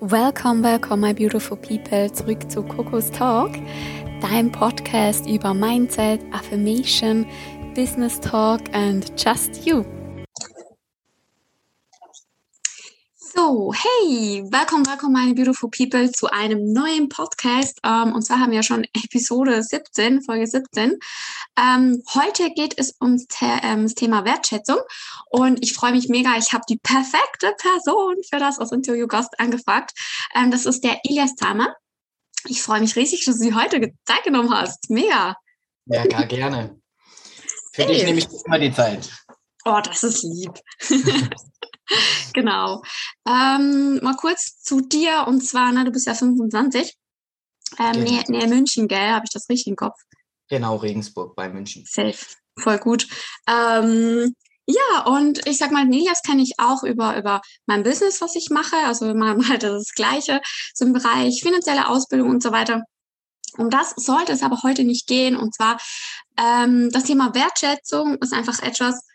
Welcome, welcome, my beautiful people, zurück zu Coco's Talk, dein Podcast über Mindset, Affirmation, Business Talk and just you. So, hey, welcome, welcome, meine beautiful people, zu einem neuen Podcast. Ähm, und zwar haben wir schon Episode 17, Folge 17. Ähm, heute geht es ums The ähm, das Thema Wertschätzung. Und ich freue mich mega. Ich habe die perfekte Person für das als Interviewgast angefragt. Ähm, das ist der Ilias Thamer. Ich freue mich riesig, dass du sie heute Zeit genommen hast. Mega. Ja, gar gerne. Für hey. dich nehme ich immer die Zeit. Oh, das ist lieb. genau. Ähm, mal kurz zu dir und zwar, ne, du bist ja 25. Ähm, genau. näher, näher München, gell? Habe ich das richtig im Kopf? Genau, Regensburg bei München. Safe, voll gut. Ähm, ja, und ich sag mal, Nilias kenne ich auch über, über mein Business, was ich mache. Also wir machen halt das Gleiche zum Bereich finanzielle Ausbildung und so weiter. Um das sollte es aber heute nicht gehen. Und zwar ähm, das Thema Wertschätzung ist einfach etwas,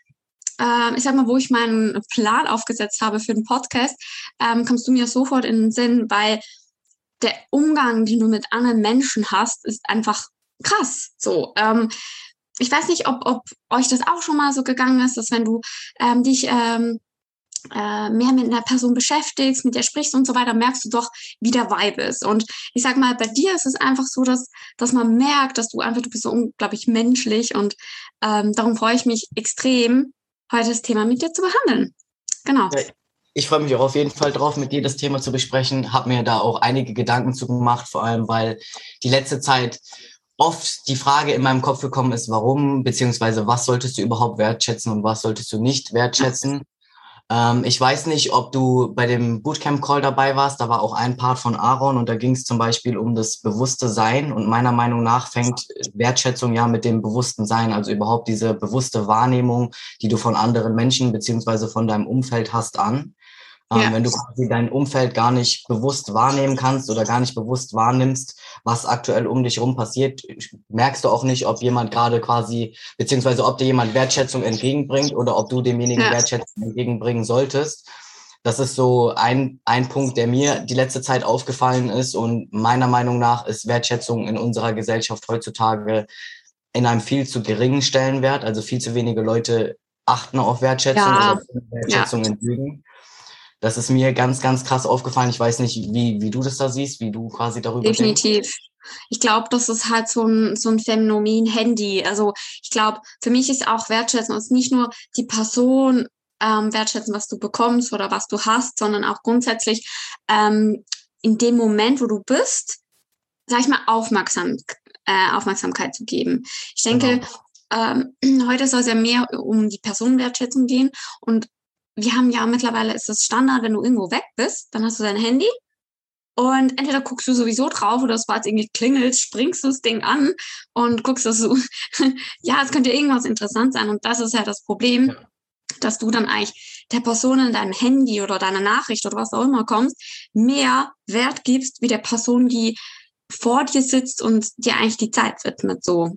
ähm, ich sag mal, wo ich meinen Plan aufgesetzt habe für den Podcast, ähm, kommst du mir sofort in den Sinn, weil der Umgang, den du mit anderen Menschen hast, ist einfach krass. So, ähm, ich weiß nicht, ob, ob euch das auch schon mal so gegangen ist, dass wenn du ähm, dich ähm, äh, mehr mit einer Person beschäftigst, mit der sprichst und so weiter, merkst du doch, wie der Vibe ist. Und ich sag mal, bei dir ist es einfach so, dass, dass man merkt, dass du einfach, du bist so unglaublich menschlich und ähm, darum freue ich mich extrem, heute das Thema mit dir zu behandeln. Genau. Ja, ich freue mich auch auf jeden Fall drauf, mit dir das Thema zu besprechen. Habe mir da auch einige Gedanken zu gemacht, vor allem weil die letzte Zeit oft die Frage in meinem Kopf gekommen ist, warum, beziehungsweise was solltest du überhaupt wertschätzen und was solltest du nicht wertschätzen. Ähm, ich weiß nicht, ob du bei dem Bootcamp-Call dabei warst. Da war auch ein Part von Aaron und da ging es zum Beispiel um das bewusste Sein. Und meiner Meinung nach fängt Wertschätzung ja mit dem bewussten Sein, also überhaupt diese bewusste Wahrnehmung, die du von anderen Menschen beziehungsweise von deinem Umfeld hast, an. Ähm, ja. Wenn du quasi dein Umfeld gar nicht bewusst wahrnehmen kannst oder gar nicht bewusst wahrnimmst, was aktuell um dich herum passiert, merkst du auch nicht, ob jemand gerade quasi, beziehungsweise ob dir jemand Wertschätzung entgegenbringt oder ob du demjenigen ja. Wertschätzung entgegenbringen solltest. Das ist so ein, ein Punkt, der mir die letzte Zeit aufgefallen ist. Und meiner Meinung nach ist Wertschätzung in unserer Gesellschaft heutzutage in einem viel zu geringen Stellenwert. Also viel zu wenige Leute achten auf Wertschätzung ja. oder Wertschätzung ja. entgegen. Das ist mir ganz, ganz krass aufgefallen. Ich weiß nicht, wie, wie du das da siehst, wie du quasi darüber Definitiv. Denkst. Ich glaube, das ist halt so ein, so ein Phänomen Handy. Also ich glaube, für mich ist auch Wertschätzen, ist nicht nur die Person ähm, wertschätzen, was du bekommst oder was du hast, sondern auch grundsätzlich ähm, in dem Moment, wo du bist, sag ich mal, aufmerksam, äh, Aufmerksamkeit zu geben. Ich denke, genau. ähm, heute soll es ja mehr um die Personenwertschätzung gehen und wir haben ja mittlerweile ist das Standard, wenn du irgendwo weg bist, dann hast du dein Handy und entweder guckst du sowieso drauf oder es war jetzt irgendwie klingelt, springst du das Ding an und guckst, dass du, ja, es könnte irgendwas interessant sein und das ist ja das Problem, ja. dass du dann eigentlich der Person in deinem Handy oder deiner Nachricht oder was auch immer kommst, mehr Wert gibst wie der Person, die vor dir sitzt und dir eigentlich die Zeit widmet, so.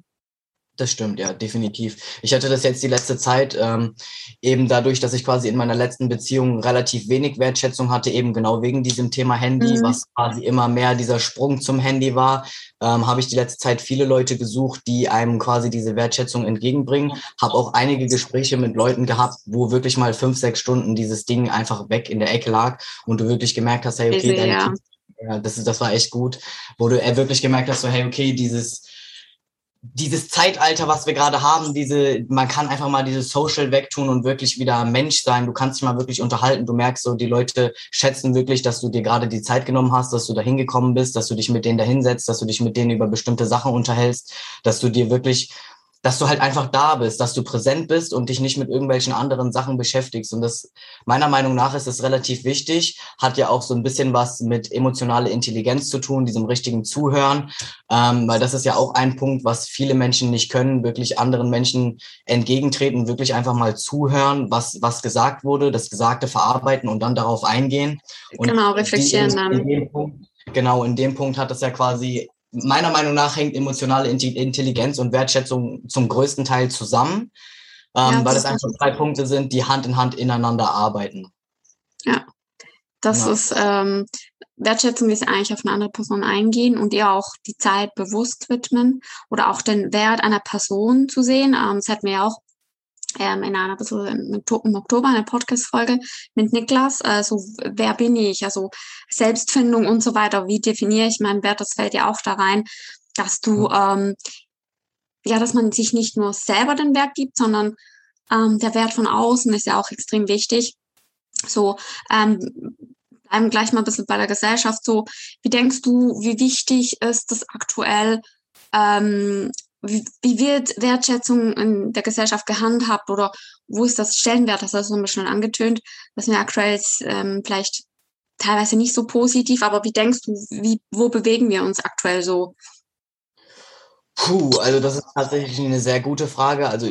Das stimmt, ja, definitiv. Ich hatte das jetzt die letzte Zeit, ähm, eben dadurch, dass ich quasi in meiner letzten Beziehung relativ wenig Wertschätzung hatte, eben genau wegen diesem Thema Handy, mhm. was quasi immer mehr dieser Sprung zum Handy war, ähm, habe ich die letzte Zeit viele Leute gesucht, die einem quasi diese Wertschätzung entgegenbringen. Habe auch einige Gespräche mit Leuten gehabt, wo wirklich mal fünf, sechs Stunden dieses Ding einfach weg in der Ecke lag und du wirklich gemerkt hast, hey, okay, deine ja. ja, das, das war echt gut, wo du äh, wirklich gemerkt hast, so, hey, okay, dieses dieses Zeitalter, was wir gerade haben, diese, man kann einfach mal dieses Social wegtun und wirklich wieder Mensch sein. Du kannst dich mal wirklich unterhalten. Du merkst so, die Leute schätzen wirklich, dass du dir gerade die Zeit genommen hast, dass du da hingekommen bist, dass du dich mit denen da hinsetzt, dass du dich mit denen über bestimmte Sachen unterhältst, dass du dir wirklich dass du halt einfach da bist, dass du präsent bist und dich nicht mit irgendwelchen anderen Sachen beschäftigst. Und das, meiner Meinung nach, ist das relativ wichtig. Hat ja auch so ein bisschen was mit emotionaler Intelligenz zu tun, diesem richtigen Zuhören. Ähm, weil das ist ja auch ein Punkt, was viele Menschen nicht können, wirklich anderen Menschen entgegentreten, wirklich einfach mal zuhören, was, was gesagt wurde, das Gesagte verarbeiten und dann darauf eingehen. Und genau, reflektieren dann. Punkt, genau, in dem Punkt hat das ja quasi meiner Meinung nach hängt emotionale Intelligenz und Wertschätzung zum größten Teil zusammen, ähm, ja, weil es einfach zwei Punkte sind, die Hand in Hand ineinander arbeiten. Ja, das ja. ist, ähm, Wertschätzung ist eigentlich auf eine andere Person eingehen und ihr auch die Zeit bewusst widmen oder auch den Wert einer Person zu sehen. Ähm, das hatten wir ja auch ähm, in einer im Oktober eine Podcast-Folge mit Niklas. Also wer bin ich? Also Selbstfindung und so weiter. Wie definiere ich meinen Wert? Das fällt ja auch da rein, dass du ähm, ja, dass man sich nicht nur selber den Wert gibt, sondern ähm, der Wert von außen ist ja auch extrem wichtig. So, ähm, bleiben gleich mal ein bisschen bei der Gesellschaft. So, wie denkst du, wie wichtig ist das aktuell? Ähm, wie, wird Wertschätzung in der Gesellschaft gehandhabt oder wo ist das Stellenwert? Das hast du ein bisschen angetönt, was mir aktuell ähm, vielleicht teilweise nicht so positiv, aber wie denkst du, wie, wo bewegen wir uns aktuell so? Puh, also das ist tatsächlich eine sehr gute Frage. Also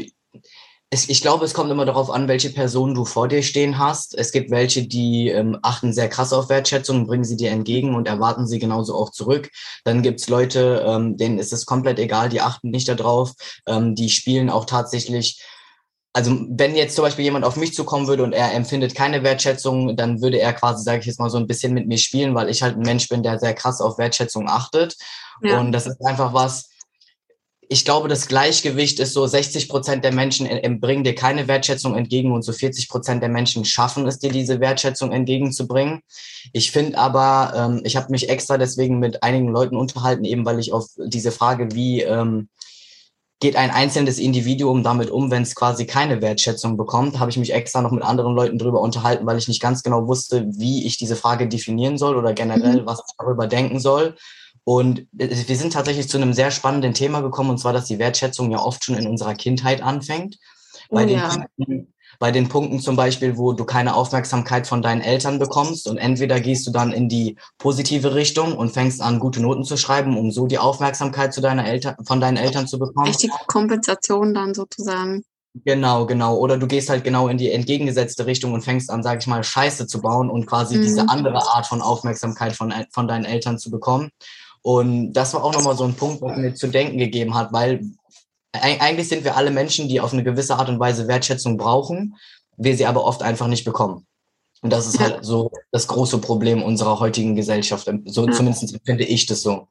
es, ich glaube, es kommt immer darauf an, welche Person du vor dir stehen hast. Es gibt welche, die ähm, achten sehr krass auf Wertschätzung, bringen sie dir entgegen und erwarten sie genauso auch zurück. Dann gibt's Leute, ähm, denen ist es komplett egal, die achten nicht darauf. Ähm, die spielen auch tatsächlich also wenn jetzt zum Beispiel jemand auf mich zukommen würde und er empfindet keine Wertschätzung, dann würde er quasi, sage ich jetzt mal, so ein bisschen mit mir spielen, weil ich halt ein Mensch bin, der sehr krass auf Wertschätzung achtet. Ja. Und das ist einfach was, ich glaube, das Gleichgewicht ist so, 60 Prozent der Menschen bringen dir keine Wertschätzung entgegen und so 40 Prozent der Menschen schaffen es dir, diese Wertschätzung entgegenzubringen. Ich finde aber, ähm, ich habe mich extra deswegen mit einigen Leuten unterhalten, eben weil ich auf diese Frage, wie ähm, geht ein einzelnes Individuum damit um, wenn es quasi keine Wertschätzung bekommt, habe ich mich extra noch mit anderen Leuten drüber unterhalten, weil ich nicht ganz genau wusste, wie ich diese Frage definieren soll oder generell, mhm. was ich darüber denken soll. Und wir sind tatsächlich zu einem sehr spannenden Thema gekommen, und zwar, dass die Wertschätzung ja oft schon in unserer Kindheit anfängt. Bei, oh, den, ja. Punkten, bei den Punkten zum Beispiel, wo du keine Aufmerksamkeit von deinen Eltern bekommst und entweder gehst du dann in die positive Richtung und fängst an, gute Noten zu schreiben, um so die Aufmerksamkeit zu deiner Eltern, von deinen Eltern zu bekommen. Echt die Kompensation dann sozusagen. Genau, genau. Oder du gehst halt genau in die entgegengesetzte Richtung und fängst an, sag ich mal, Scheiße zu bauen und quasi mhm. diese andere Art von Aufmerksamkeit von, von deinen Eltern zu bekommen. Und das war auch nochmal so ein Punkt, was mir zu denken gegeben hat, weil eigentlich sind wir alle Menschen, die auf eine gewisse Art und Weise Wertschätzung brauchen, wir sie aber oft einfach nicht bekommen. Und das ist halt so das große Problem unserer heutigen Gesellschaft. So ja. zumindest finde ich das so.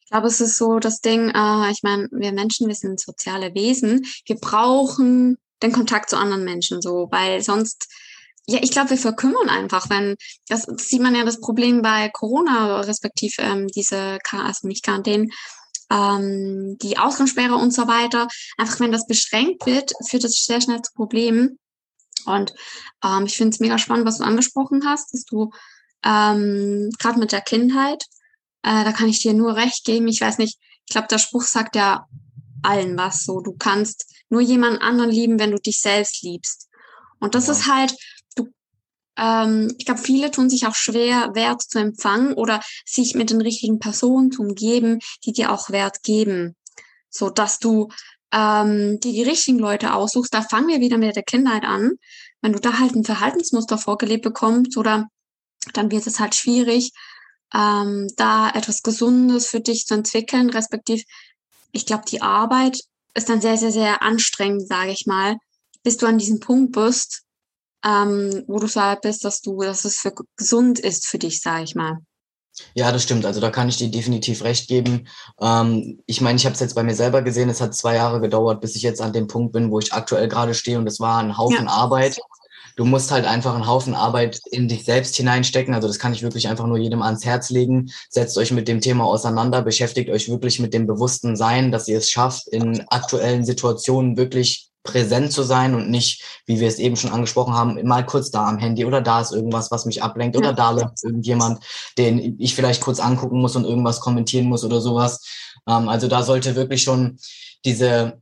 Ich glaube, es ist so das Ding, äh, ich meine, wir Menschen, wir sind soziale Wesen. Wir brauchen den Kontakt zu anderen Menschen so, weil sonst ja, ich glaube, wir verkümmern einfach, wenn, das, das sieht man ja das Problem bei Corona, respektiv ähm, diese, also nicht Quarantäne, ähm, die Ausgangssperre und so weiter. Einfach, wenn das beschränkt wird, führt das sehr schnell zu Problemen. Und ähm, ich finde es mega spannend, was du angesprochen hast, dass du ähm, gerade mit der Kindheit, äh, da kann ich dir nur recht geben. Ich weiß nicht, ich glaube, der Spruch sagt ja allen was so. Du kannst nur jemand anderen lieben, wenn du dich selbst liebst. Und das ja. ist halt, ähm, ich glaube, viele tun sich auch schwer, Wert zu empfangen oder sich mit den richtigen Personen zu umgeben, die dir auch Wert geben. So dass du ähm, die, die richtigen Leute aussuchst. Da fangen wir wieder mit der Kindheit an. Wenn du da halt ein Verhaltensmuster vorgelebt bekommst oder dann wird es halt schwierig, ähm, da etwas Gesundes für dich zu entwickeln, respektiv, ich glaube, die Arbeit ist dann sehr, sehr, sehr anstrengend, sage ich mal, bis du an diesem Punkt bist, ähm, wo du bist, dass du, dass es für gesund ist für dich, sage ich mal. Ja, das stimmt. Also da kann ich dir definitiv recht geben. Ähm, ich meine, ich habe es jetzt bei mir selber gesehen. Es hat zwei Jahre gedauert, bis ich jetzt an dem Punkt bin, wo ich aktuell gerade stehe. Und es war ein Haufen ja. Arbeit. Du musst halt einfach einen Haufen Arbeit in dich selbst hineinstecken. Also das kann ich wirklich einfach nur jedem ans Herz legen. Setzt euch mit dem Thema auseinander, beschäftigt euch wirklich mit dem bewussten Sein, dass ihr es schafft, in aktuellen Situationen wirklich präsent zu sein und nicht, wie wir es eben schon angesprochen haben, mal kurz da am Handy oder da ist irgendwas, was mich ablenkt oder ja. da läuft irgendjemand, den ich vielleicht kurz angucken muss und irgendwas kommentieren muss oder sowas. Ähm, also da sollte wirklich schon diese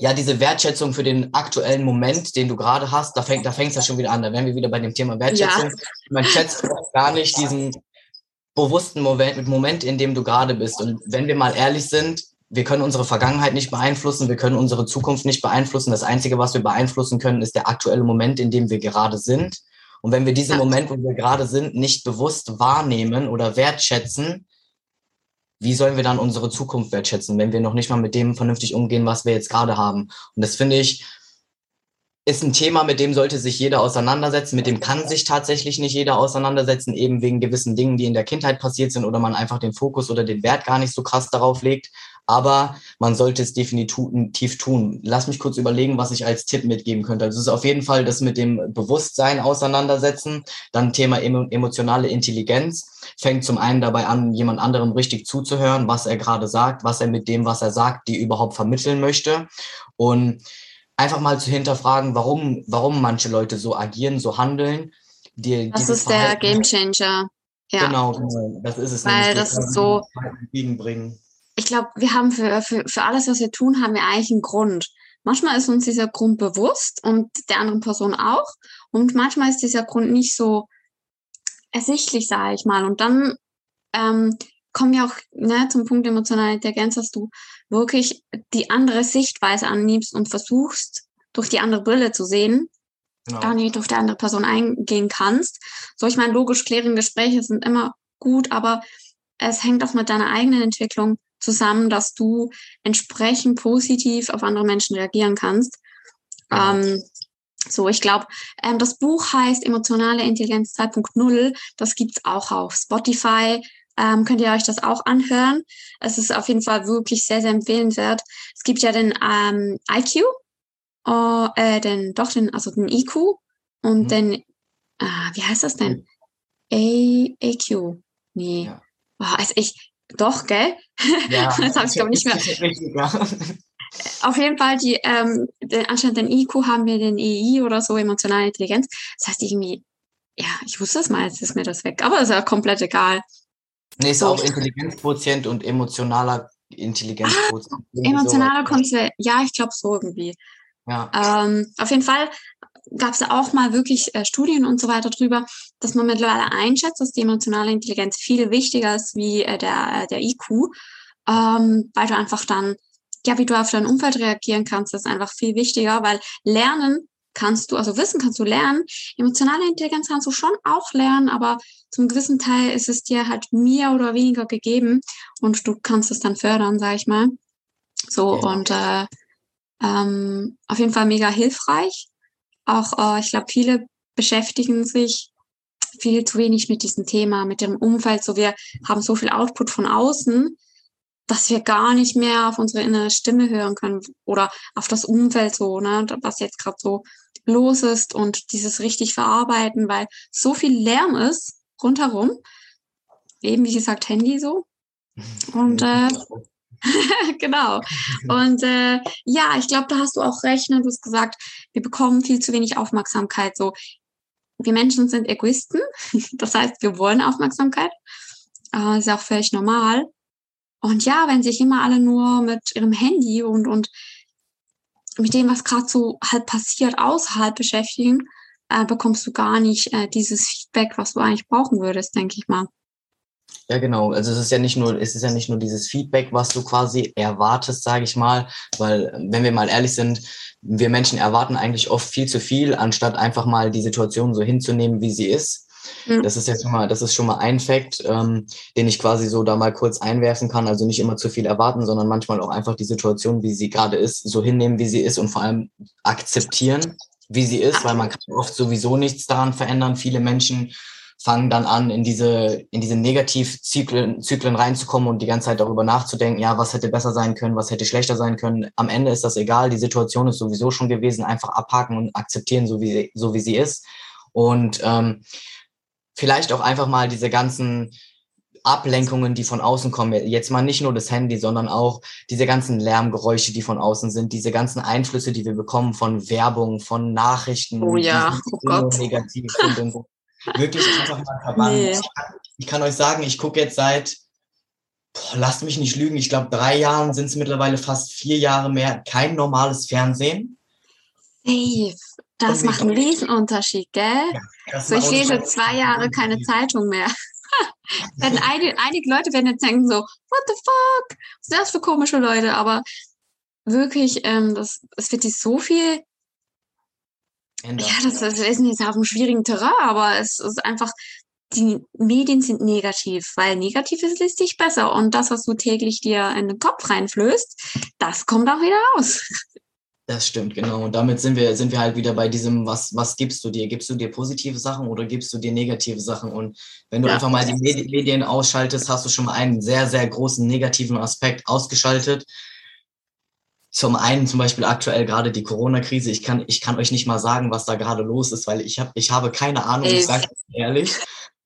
ja, diese Wertschätzung für den aktuellen Moment, den du gerade hast, da fängt, da fängt es ja schon wieder an. Da wären wir wieder bei dem Thema Wertschätzung. Ja. Man schätzt gar nicht diesen bewussten Moment, Moment, in dem du gerade bist. Und wenn wir mal ehrlich sind, wir können unsere Vergangenheit nicht beeinflussen, wir können unsere Zukunft nicht beeinflussen. Das Einzige, was wir beeinflussen können, ist der aktuelle Moment, in dem wir gerade sind. Und wenn wir diesen Moment, wo wir gerade sind, nicht bewusst wahrnehmen oder wertschätzen, wie sollen wir dann unsere Zukunft wertschätzen, wenn wir noch nicht mal mit dem vernünftig umgehen, was wir jetzt gerade haben? Und das finde ich, ist ein Thema, mit dem sollte sich jeder auseinandersetzen. Mit dem kann sich tatsächlich nicht jeder auseinandersetzen, eben wegen gewissen Dingen, die in der Kindheit passiert sind oder man einfach den Fokus oder den Wert gar nicht so krass darauf legt. Aber man sollte es definitiv tun. Lass mich kurz überlegen, was ich als Tipp mitgeben könnte. Also es ist auf jeden Fall das mit dem Bewusstsein auseinandersetzen. Dann Thema emotionale Intelligenz. Fängt zum einen dabei an, jemand anderem richtig zuzuhören, was er gerade sagt, was er mit dem, was er sagt, die überhaupt vermitteln möchte. Und einfach mal zu hinterfragen, warum, warum manche Leute so agieren, so handeln. Die, das ist der Game Changer. Ja. Genau, genau, das ist es. Weil das ist so. Ich glaube, wir haben für, für, für alles, was wir tun, haben wir eigentlich einen Grund. Manchmal ist uns dieser Grund bewusst und der anderen Person auch. Und manchmal ist dieser Grund nicht so ersichtlich, sage ich mal. Und dann ähm, kommen wir auch ne, zum Punkt emotionale Intelligenz, dass du wirklich die andere Sichtweise annimmst und versuchst, durch die andere Brille zu sehen, genau. da nicht auf die andere Person eingehen kannst. So, ich meine, logisch klärende Gespräche sind immer gut, aber es hängt auch mit deiner eigenen Entwicklung zusammen, dass du entsprechend positiv auf andere Menschen reagieren kannst. Genau. Ähm, so, ich glaube, ähm, das Buch heißt Emotionale Intelligenz 2.0. Das gibt's auch auf Spotify ähm, könnt ihr euch das auch anhören. Es ist auf jeden Fall wirklich sehr, sehr empfehlenswert. Es gibt ja den ähm, IQ, oh, äh, den, doch den, also den IQ und mhm. den, äh, wie heißt das denn? A, AQ. Nee. Ja. Oh, also ich, doch, gell? Ja, das habe ich glaube nicht mehr. Richtig, ja. Auf jeden Fall, die, ähm, anstatt den IQ haben wir den EI oder so, emotionale Intelligenz. Das heißt irgendwie, ja, ich wusste es mal, jetzt ist mir das weg, aber ist ja komplett egal. Nee, ist so. auch Intelligenzquotient und emotionaler Intelligenzquotient. Ah, emotionaler Quotient, ja, ich glaube so irgendwie. Ja. Ähm, auf jeden Fall gab es auch mal wirklich äh, Studien und so weiter drüber, dass man mittlerweile einschätzt, dass die emotionale Intelligenz viel wichtiger ist wie äh, der, äh, der IQ, ähm, weil du einfach dann, ja, wie du auf dein Umfeld reagieren kannst, ist einfach viel wichtiger, weil Lernen kannst du, also Wissen kannst du lernen, emotionale Intelligenz kannst du schon auch lernen, aber zum gewissen Teil ist es dir halt mehr oder weniger gegeben und du kannst es dann fördern, sag ich mal. So ja. und äh, ähm, auf jeden Fall mega hilfreich. Auch äh, ich glaube, viele beschäftigen sich viel zu wenig mit diesem Thema, mit dem Umfeld. So wir haben so viel Output von außen, dass wir gar nicht mehr auf unsere innere Stimme hören können oder auf das Umfeld so, ne, was jetzt gerade so los ist und dieses richtig verarbeiten, weil so viel Lärm ist rundherum. Eben wie gesagt Handy so. Und äh, genau. Und äh, ja, ich glaube, da hast du auch recht. Ne? Du hast gesagt, wir bekommen viel zu wenig Aufmerksamkeit. So, wir Menschen sind Egoisten. Das heißt, wir wollen Aufmerksamkeit. Äh, ist ja auch völlig normal. Und ja, wenn sich immer alle nur mit ihrem Handy und, und mit dem, was gerade so halt passiert, außerhalb beschäftigen, äh, bekommst du gar nicht äh, dieses Feedback, was du eigentlich brauchen würdest, denke ich mal. Ja, genau. Also es ist ja nicht nur, es ist ja nicht nur dieses Feedback, was du quasi erwartest, sage ich mal, weil wenn wir mal ehrlich sind, wir Menschen erwarten eigentlich oft viel zu viel, anstatt einfach mal die Situation so hinzunehmen, wie sie ist. Mhm. Das ist ja schon mal, das ist schon mal ein Fakt, ähm, den ich quasi so da mal kurz einwerfen kann. Also nicht immer zu viel erwarten, sondern manchmal auch einfach die Situation, wie sie gerade ist, so hinnehmen, wie sie ist und vor allem akzeptieren, wie sie ist, weil man kann oft sowieso nichts daran verändern. Viele Menschen fangen dann an, in diese, in diese Negativzyklen Zyklen reinzukommen und die ganze Zeit darüber nachzudenken, ja, was hätte besser sein können, was hätte schlechter sein können. Am Ende ist das egal, die Situation ist sowieso schon gewesen, einfach abhaken und akzeptieren, so wie, so wie sie ist. Und ähm, vielleicht auch einfach mal diese ganzen Ablenkungen, die von außen kommen, jetzt mal nicht nur das Handy, sondern auch diese ganzen Lärmgeräusche, die von außen sind, diese ganzen Einflüsse, die wir bekommen von Werbung, von Nachrichten, oh ja, oh Gott. negativ sind und so. Wirklich einfach mal verbannen. Nee. Ich, kann, ich, kann, euch sagen, ich gucke jetzt seit, boah, lasst mich nicht lügen, ich glaube drei Jahren sind es mittlerweile fast vier Jahre mehr, kein normales Fernsehen. Safe. Das macht einen Riesenunterschied, gell? Ja, so, ich lese zwei Jahre keine Zeitung mehr. Einige, einige Leute werden jetzt denken so, what the fuck? Was sind das für komische Leute? Aber wirklich, ähm, das, es wird sich so viel Ändern. Ja, das, das ist jetzt auf einem schwierigen Terrain, aber es ist einfach, die Medien sind negativ, weil negativ ist listig besser und das, was du täglich dir in den Kopf reinflößt, das kommt auch wieder raus. Das stimmt, genau. Und damit sind wir, sind wir halt wieder bei diesem, was, was gibst du dir? Gibst du dir positive Sachen oder gibst du dir negative Sachen? Und wenn du ja. einfach mal die Medien ausschaltest, hast du schon mal einen sehr, sehr großen negativen Aspekt ausgeschaltet. Zum einen zum Beispiel aktuell gerade die Corona-Krise. Ich kann, ich kann euch nicht mal sagen, was da gerade los ist, weil ich, hab, ich habe keine Ahnung, ich sage ehrlich.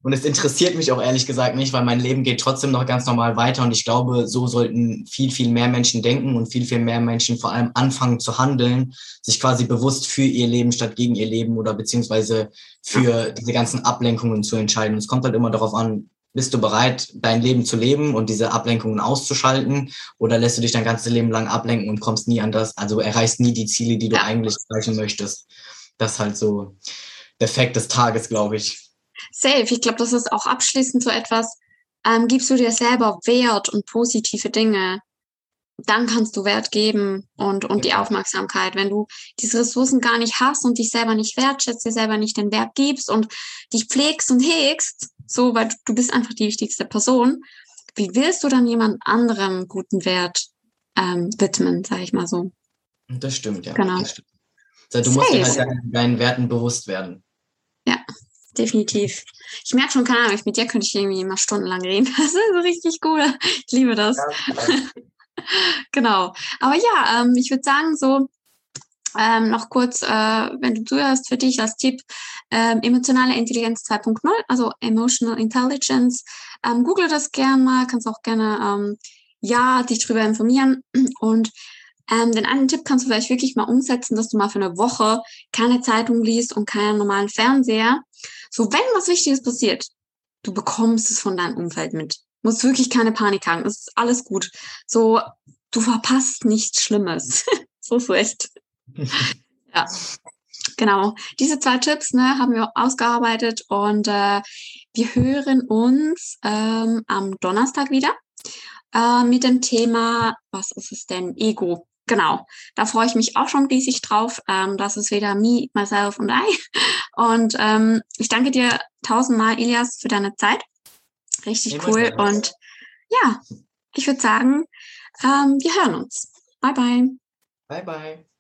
Und es interessiert mich auch ehrlich gesagt nicht, weil mein Leben geht trotzdem noch ganz normal weiter. Und ich glaube, so sollten viel, viel mehr Menschen denken und viel, viel mehr Menschen vor allem anfangen zu handeln, sich quasi bewusst für ihr Leben statt gegen ihr Leben oder beziehungsweise für diese ganzen Ablenkungen zu entscheiden. Und es kommt halt immer darauf an, bist du bereit, dein Leben zu leben und diese Ablenkungen auszuschalten? Oder lässt du dich dein ganzes Leben lang ablenken und kommst nie an das, also erreichst nie die Ziele, die du ja. eigentlich erreichen möchtest? Das ist halt so der Fakt des Tages, glaube ich. Safe. Ich glaube, das ist auch abschließend so etwas, ähm, gibst du dir selber Wert und positive Dinge, dann kannst du Wert geben und, und die Aufmerksamkeit. Wenn du diese Ressourcen gar nicht hast und dich selber nicht wertschätzt, dir selber nicht den Wert gibst und dich pflegst und hegst, so, weil du bist einfach die wichtigste Person, wie willst du dann jemand anderem guten Wert ähm, widmen, sage ich mal so. Das stimmt, ja. Genau. Stimmt. Also, du musst dir halt deinen, deinen Werten bewusst werden. Ja, definitiv. Ich merke schon, keine Ahnung, mit dir könnte ich irgendwie immer stundenlang reden. Das ist so richtig gut. Ich liebe das. Ja, genau. Aber ja, ähm, ich würde sagen, so ähm, noch kurz, äh, wenn du zuhörst, für dich als Tipp, ähm, emotionale Intelligenz 2.0, also Emotional Intelligence. Ähm, Google das gerne mal, kannst auch gerne, ähm, ja, dich darüber informieren. Und ähm, den einen Tipp kannst du vielleicht wirklich mal umsetzen, dass du mal für eine Woche keine Zeitung liest und keinen normalen Fernseher. So, wenn was Wichtiges passiert, du bekommst es von deinem Umfeld mit. Du musst wirklich keine Panik haben. Es ist alles gut. So, du verpasst nichts Schlimmes. so ist echt. Ja. Genau. Diese zwei Tipps ne, haben wir ausgearbeitet und äh, wir hören uns ähm, am Donnerstag wieder äh, mit dem Thema, was ist es denn? Ego. Genau, da freue ich mich auch schon riesig drauf. Ähm, das ist wieder me, myself und I. Und ähm, ich danke dir tausendmal, Elias, für deine Zeit. Richtig Immer cool. Und ja, ich würde sagen, ähm, wir hören uns. Bye, bye. Bye, bye.